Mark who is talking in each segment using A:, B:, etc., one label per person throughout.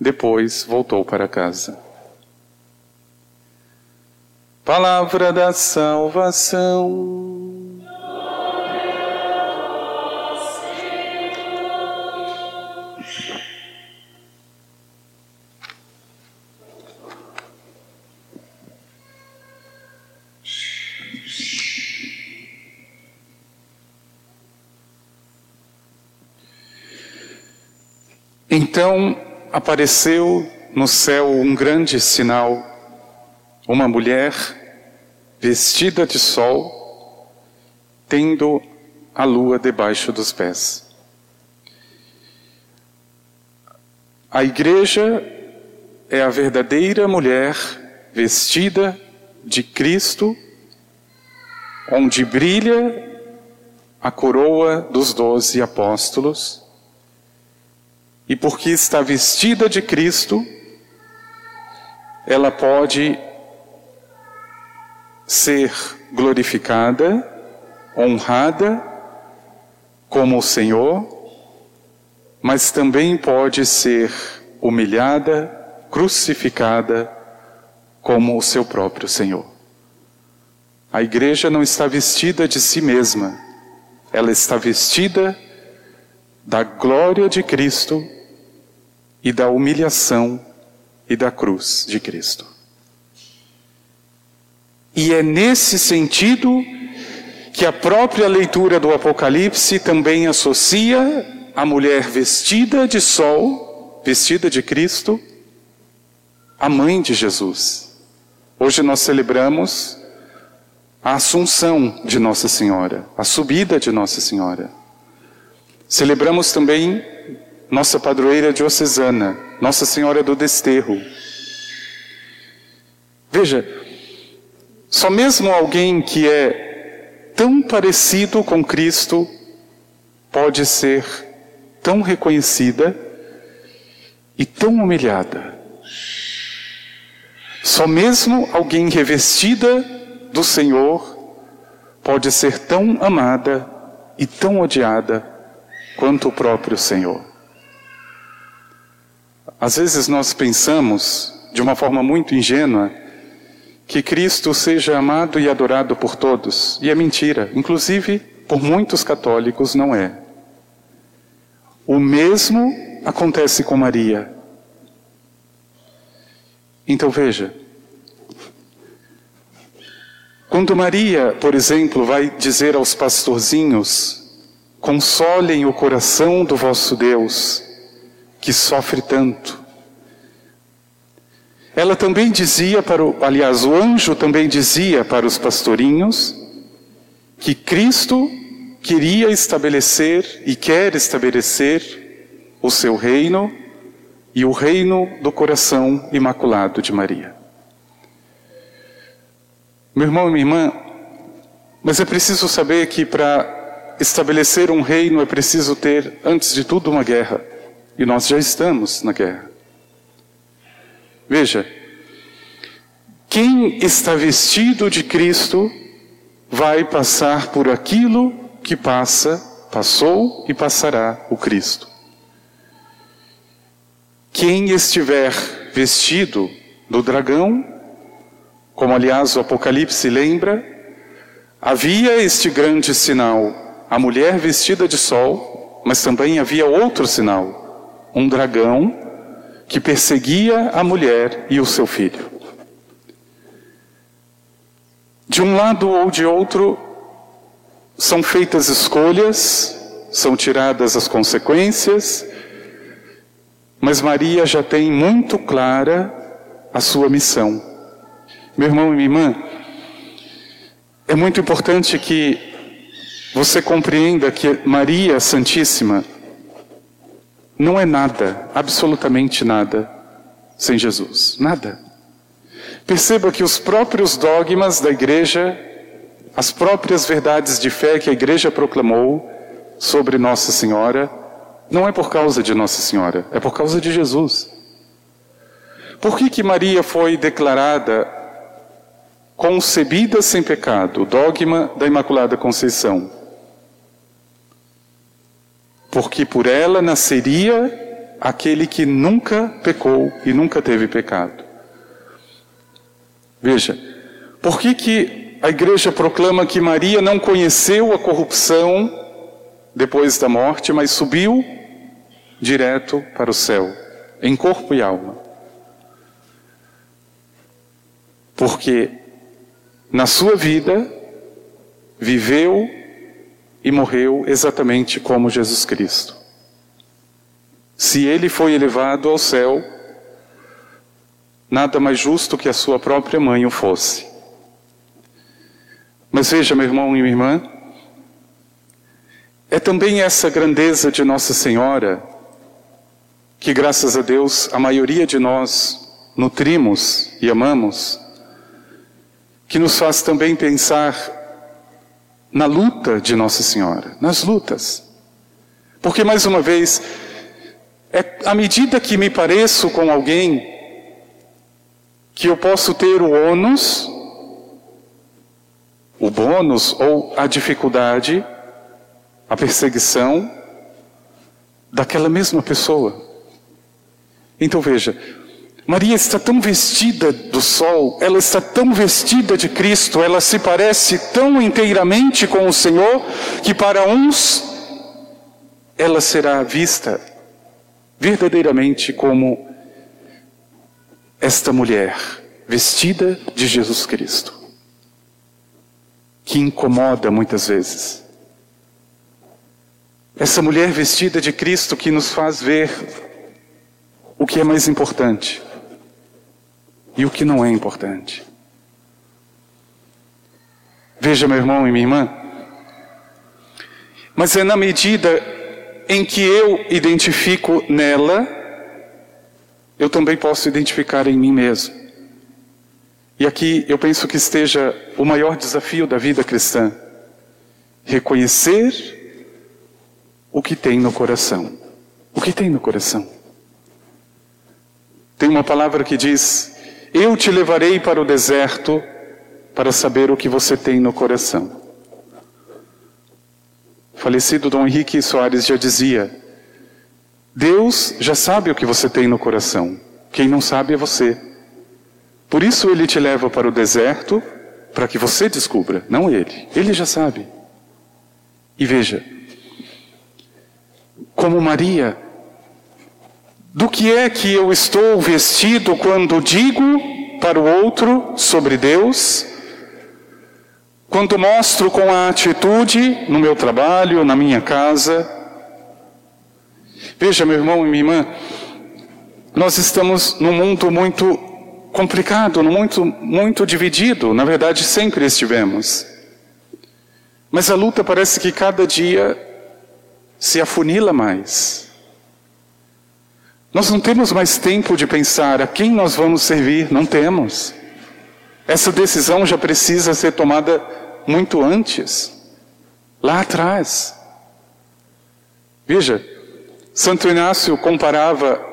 A: depois voltou para casa. Palavra da salvação. Então, apareceu no céu um grande sinal, uma mulher vestida de sol, tendo a lua debaixo dos pés. A igreja é a verdadeira mulher vestida de Cristo, onde brilha a coroa dos doze apóstolos e porque está vestida de Cristo, ela pode ser glorificada, honrada como o Senhor, mas também pode ser humilhada, crucificada como o seu próprio Senhor. A igreja não está vestida de si mesma, ela está vestida da glória de Cristo e da humilhação e da cruz de Cristo. E é nesse sentido que a própria leitura do Apocalipse também associa a mulher vestida de sol, vestida de Cristo, a mãe de Jesus. Hoje nós celebramos a assunção de Nossa Senhora, a subida de Nossa Senhora. Celebramos também nossa padroeira diocesana, Nossa Senhora do Desterro. Veja, só mesmo alguém que é tão parecido com Cristo pode ser tão reconhecida e tão humilhada. Só mesmo alguém revestida do Senhor pode ser tão amada e tão odiada quanto o próprio Senhor. Às vezes nós pensamos, de uma forma muito ingênua, que Cristo seja amado e adorado por todos, e é mentira, inclusive por muitos católicos não é. O mesmo acontece com Maria. Então veja, quando Maria, por exemplo, vai dizer aos pastorzinhos: Consolem o coração do vosso Deus, que sofre tanto. Ela também dizia para o, aliás, o anjo também dizia para os pastorinhos que Cristo queria estabelecer e quer estabelecer o seu reino e o reino do coração imaculado de Maria. Meu irmão e minha irmã, mas é preciso saber que para estabelecer um reino é preciso ter, antes de tudo, uma guerra. E nós já estamos na guerra. Veja, quem está vestido de Cristo vai passar por aquilo que passa, passou e passará o Cristo. Quem estiver vestido do dragão como aliás o Apocalipse lembra, havia este grande sinal, a mulher vestida de sol, mas também havia outro sinal, um dragão que perseguia a mulher e o seu filho. De um lado ou de outro, são feitas escolhas, são tiradas as consequências, mas Maria já tem muito clara a sua missão. Meu irmão e minha irmã, é muito importante que você compreenda que Maria Santíssima não é nada, absolutamente nada, sem Jesus. Nada. Perceba que os próprios dogmas da igreja, as próprias verdades de fé que a igreja proclamou sobre Nossa Senhora, não é por causa de Nossa Senhora, é por causa de Jesus. Por que, que Maria foi declarada concebida sem pecado, dogma da Imaculada Conceição. Porque por ela nasceria aquele que nunca pecou e nunca teve pecado. Veja, por que, que a igreja proclama que Maria não conheceu a corrupção depois da morte, mas subiu direto para o céu, em corpo e alma? Porque na sua vida, viveu e morreu exatamente como Jesus Cristo. Se ele foi elevado ao céu, nada mais justo que a sua própria mãe o fosse. Mas veja, meu irmão e minha irmã, é também essa grandeza de Nossa Senhora que, graças a Deus, a maioria de nós nutrimos e amamos que nos faz também pensar na luta de Nossa Senhora, nas lutas. Porque, mais uma vez, é à medida que me pareço com alguém, que eu posso ter o ônus, o bônus ou a dificuldade, a perseguição daquela mesma pessoa. Então veja, Maria está tão vestida do sol, ela está tão vestida de Cristo, ela se parece tão inteiramente com o Senhor, que para uns ela será vista verdadeiramente como esta mulher vestida de Jesus Cristo, que incomoda muitas vezes. Essa mulher vestida de Cristo que nos faz ver o que é mais importante e o que não é importante. Veja, meu irmão e minha irmã, mas é na medida em que eu identifico nela, eu também posso identificar em mim mesmo. E aqui eu penso que esteja o maior desafio da vida cristã: reconhecer o que tem no coração. O que tem no coração? Tem uma palavra que diz: eu te levarei para o deserto para saber o que você tem no coração. falecido Dom Henrique Soares já dizia: Deus já sabe o que você tem no coração. Quem não sabe é você. Por isso ele te leva para o deserto para que você descubra, não ele. Ele já sabe. E veja, como Maria, do que é que eu estou vestido quando digo para o outro sobre Deus? Quando mostro com a atitude no meu trabalho, na minha casa? Veja, meu irmão e minha irmã, nós estamos num mundo muito complicado, muito, muito dividido. Na verdade, sempre estivemos. Mas a luta parece que cada dia se afunila mais. Nós não temos mais tempo de pensar a quem nós vamos servir, não temos. Essa decisão já precisa ser tomada muito antes, lá atrás. Veja, Santo Inácio comparava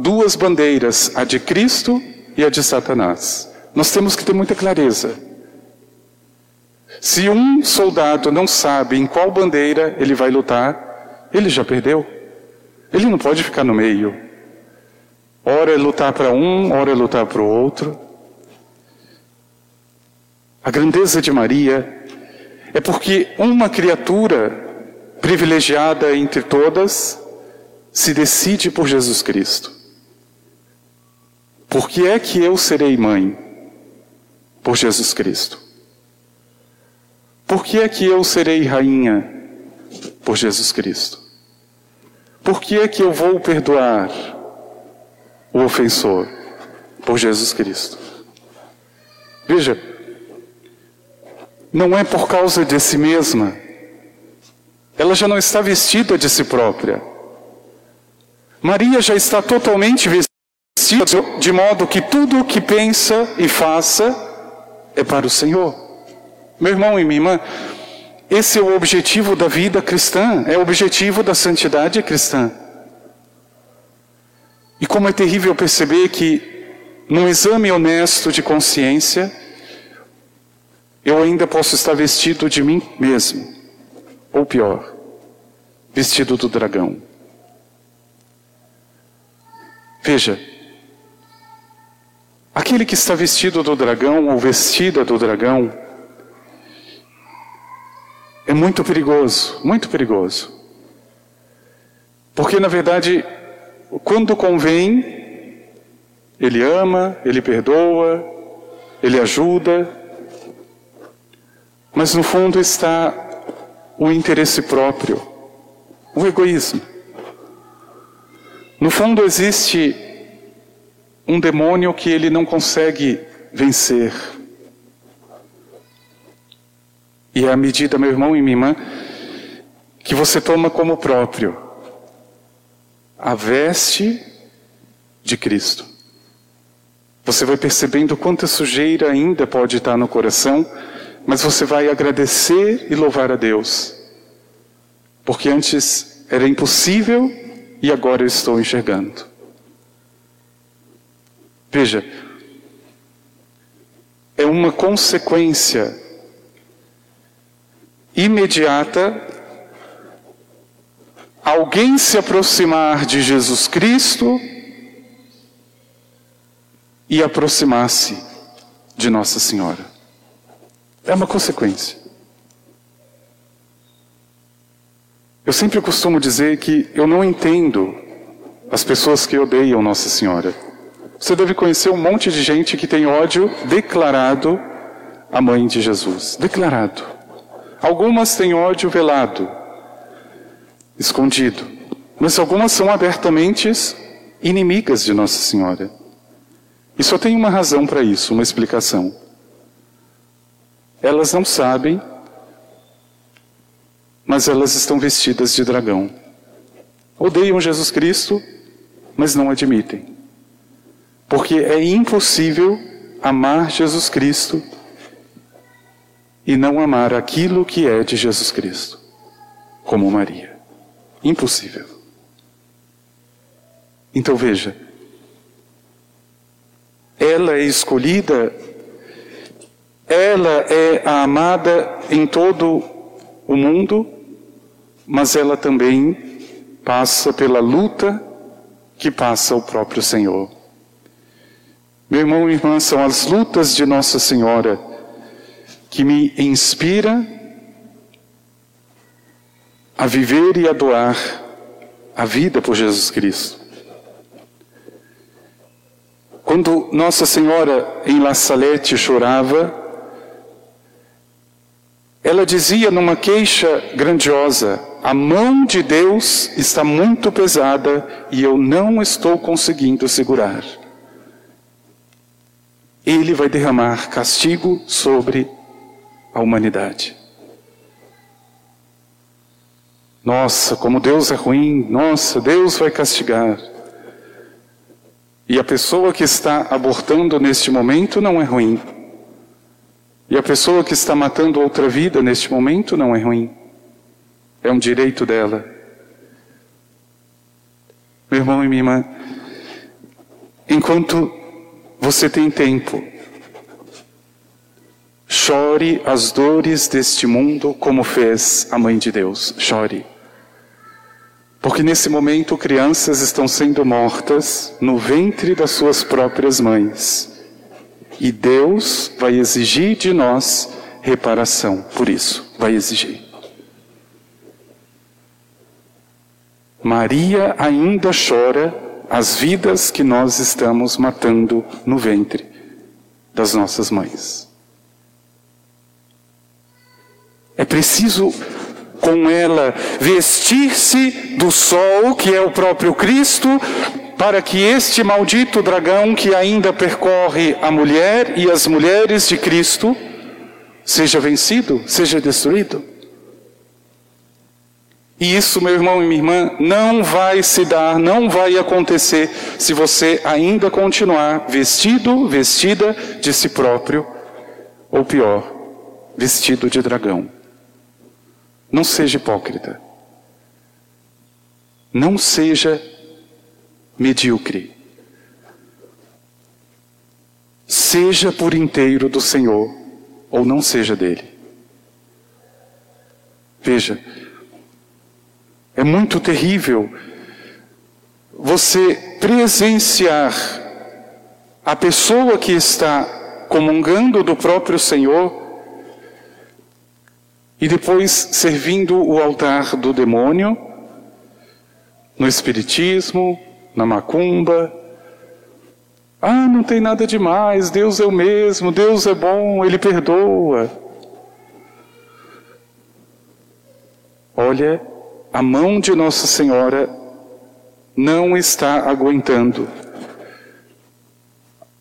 A: duas bandeiras, a de Cristo e a de Satanás. Nós temos que ter muita clareza. Se um soldado não sabe em qual bandeira ele vai lutar, ele já perdeu. Ele não pode ficar no meio. Ora é lutar para um, ora é lutar para o outro. A grandeza de Maria é porque uma criatura privilegiada entre todas se decide por Jesus Cristo. Por que é que eu serei mãe? Por Jesus Cristo. Por que é que eu serei rainha? Por Jesus Cristo. Por que é que eu vou perdoar o ofensor? Por Jesus Cristo. Veja, não é por causa de si mesma. Ela já não está vestida de si própria. Maria já está totalmente vestida de modo que tudo o que pensa e faça é para o Senhor. Meu irmão e minha irmã, esse é o objetivo da vida cristã, é o objetivo da santidade cristã. E como é terrível perceber que, num exame honesto de consciência, eu ainda posso estar vestido de mim mesmo, ou pior, vestido do dragão. Veja, aquele que está vestido do dragão ou vestida do dragão é muito perigoso, muito perigoso. Porque, na verdade, quando convém, ele ama, ele perdoa, ele ajuda, mas no fundo está o interesse próprio, o egoísmo. No fundo existe um demônio que ele não consegue vencer. E é a medida, meu irmão e minha irmã, que você toma como próprio a veste de Cristo. Você vai percebendo quanta sujeira ainda pode estar no coração, mas você vai agradecer e louvar a Deus. Porque antes era impossível e agora eu estou enxergando. Veja, é uma consequência imediata alguém se aproximar de Jesus Cristo e aproximar-se de Nossa Senhora. É uma consequência. Eu sempre costumo dizer que eu não entendo as pessoas que odeiam Nossa Senhora. Você deve conhecer um monte de gente que tem ódio declarado à mãe de Jesus. Declarado. Algumas têm ódio velado, escondido. Mas algumas são abertamente inimigas de Nossa Senhora. E só tem uma razão para isso, uma explicação. Elas não sabem mas elas estão vestidas de dragão. Odeiam Jesus Cristo, mas não admitem. Porque é impossível amar Jesus Cristo e não amar aquilo que é de Jesus Cristo, como Maria. Impossível. Então veja, ela é escolhida, ela é a amada em todo o mundo mas ela também passa pela luta que passa o próprio Senhor. Meu irmão e irmã, são as lutas de Nossa Senhora que me inspira a viver e a doar a vida por Jesus Cristo. Quando Nossa Senhora em La Salette chorava, ela dizia numa queixa grandiosa: A mão de Deus está muito pesada e eu não estou conseguindo segurar. Ele vai derramar castigo sobre a humanidade. Nossa, como Deus é ruim, nossa, Deus vai castigar. E a pessoa que está abortando neste momento não é ruim. E a pessoa que está matando outra vida neste momento não é ruim. É um direito dela. Meu irmão e minha irmã, enquanto você tem tempo, chore as dores deste mundo como fez a Mãe de Deus. Chore. Porque nesse momento crianças estão sendo mortas no ventre das suas próprias mães. E Deus vai exigir de nós reparação por isso. Vai exigir. Maria ainda chora as vidas que nós estamos matando no ventre das nossas mães. É preciso com ela vestir-se do sol, que é o próprio Cristo, para que este maldito dragão que ainda percorre a mulher e as mulheres de Cristo seja vencido, seja destruído. E isso, meu irmão e minha irmã, não vai se dar, não vai acontecer se você ainda continuar vestido, vestida de si próprio, ou pior, vestido de dragão. Não seja hipócrita. Não seja medíocre. Seja por inteiro do Senhor, ou não seja dele. Veja, é muito terrível você presenciar a pessoa que está comungando do próprio Senhor e depois servindo o altar do demônio, no Espiritismo, na macumba. Ah, não tem nada demais, Deus é o mesmo, Deus é bom, Ele perdoa. Olha, a mão de Nossa Senhora não está aguentando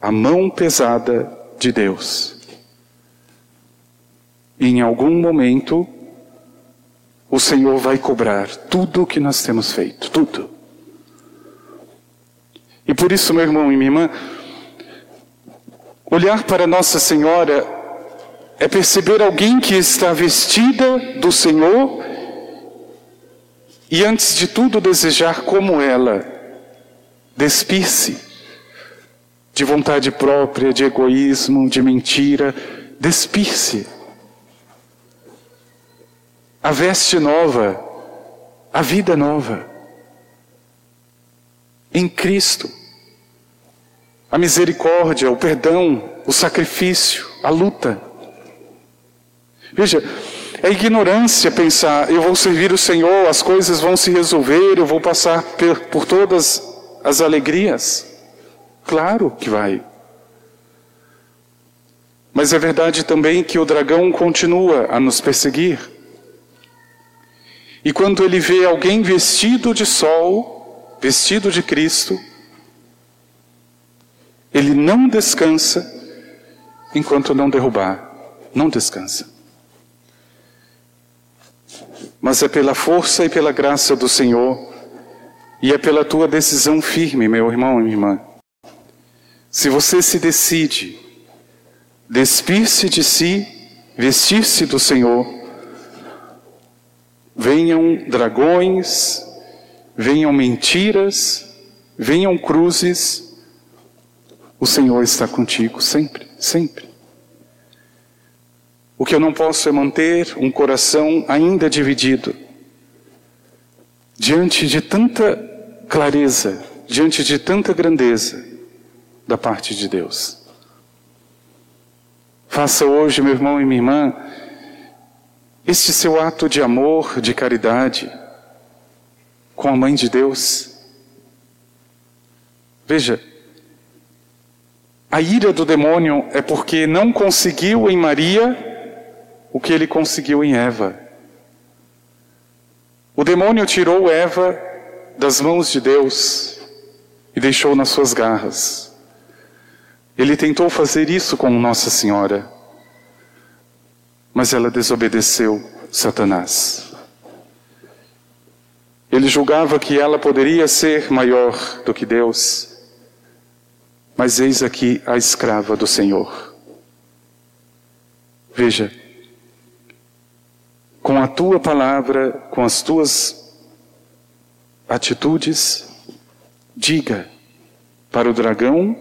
A: a mão pesada de Deus em algum momento, o Senhor vai cobrar tudo o que nós temos feito, tudo. E por isso, meu irmão e minha irmã, olhar para Nossa Senhora é perceber alguém que está vestida do Senhor e, antes de tudo, desejar como ela, despir-se de vontade própria, de egoísmo, de mentira, despir-se a veste nova, a vida nova. Em Cristo. A misericórdia, o perdão, o sacrifício, a luta. Veja, é ignorância pensar, eu vou servir o Senhor, as coisas vão se resolver, eu vou passar por, por todas as alegrias. Claro que vai. Mas é verdade também que o dragão continua a nos perseguir. E quando ele vê alguém vestido de sol, vestido de Cristo, ele não descansa enquanto não derrubar. Não descansa. Mas é pela força e pela graça do Senhor, e é pela tua decisão firme, meu irmão e minha irmã. Se você se decide despir-se de si, vestir-se do Senhor, venham dragões, venham mentiras, venham cruzes, o Senhor está contigo sempre, sempre. O que eu não posso é manter um coração ainda dividido, diante de tanta clareza, diante de tanta grandeza da parte de Deus. Faça hoje, meu irmão e minha irmã, este seu ato de amor, de caridade, com a Mãe de Deus. Veja, a ira do demônio é porque não conseguiu em Maria o que ele conseguiu em Eva. O demônio tirou Eva das mãos de Deus e deixou nas suas garras. Ele tentou fazer isso com Nossa Senhora, mas ela desobedeceu Satanás. Ele julgava que ela poderia ser maior do que Deus, mas eis aqui a escrava do Senhor. Veja, com a tua palavra, com as tuas atitudes, diga para o dragão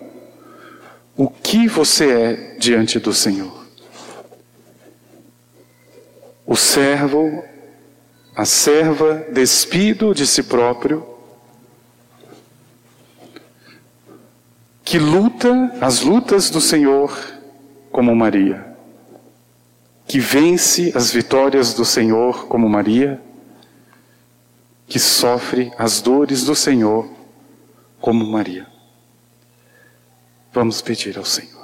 A: o que você é diante do Senhor. O servo, a serva despido de si próprio, que luta as lutas do Senhor como Maria que vence as vitórias do Senhor como Maria, que sofre as dores do Senhor como Maria. Vamos pedir ao Senhor.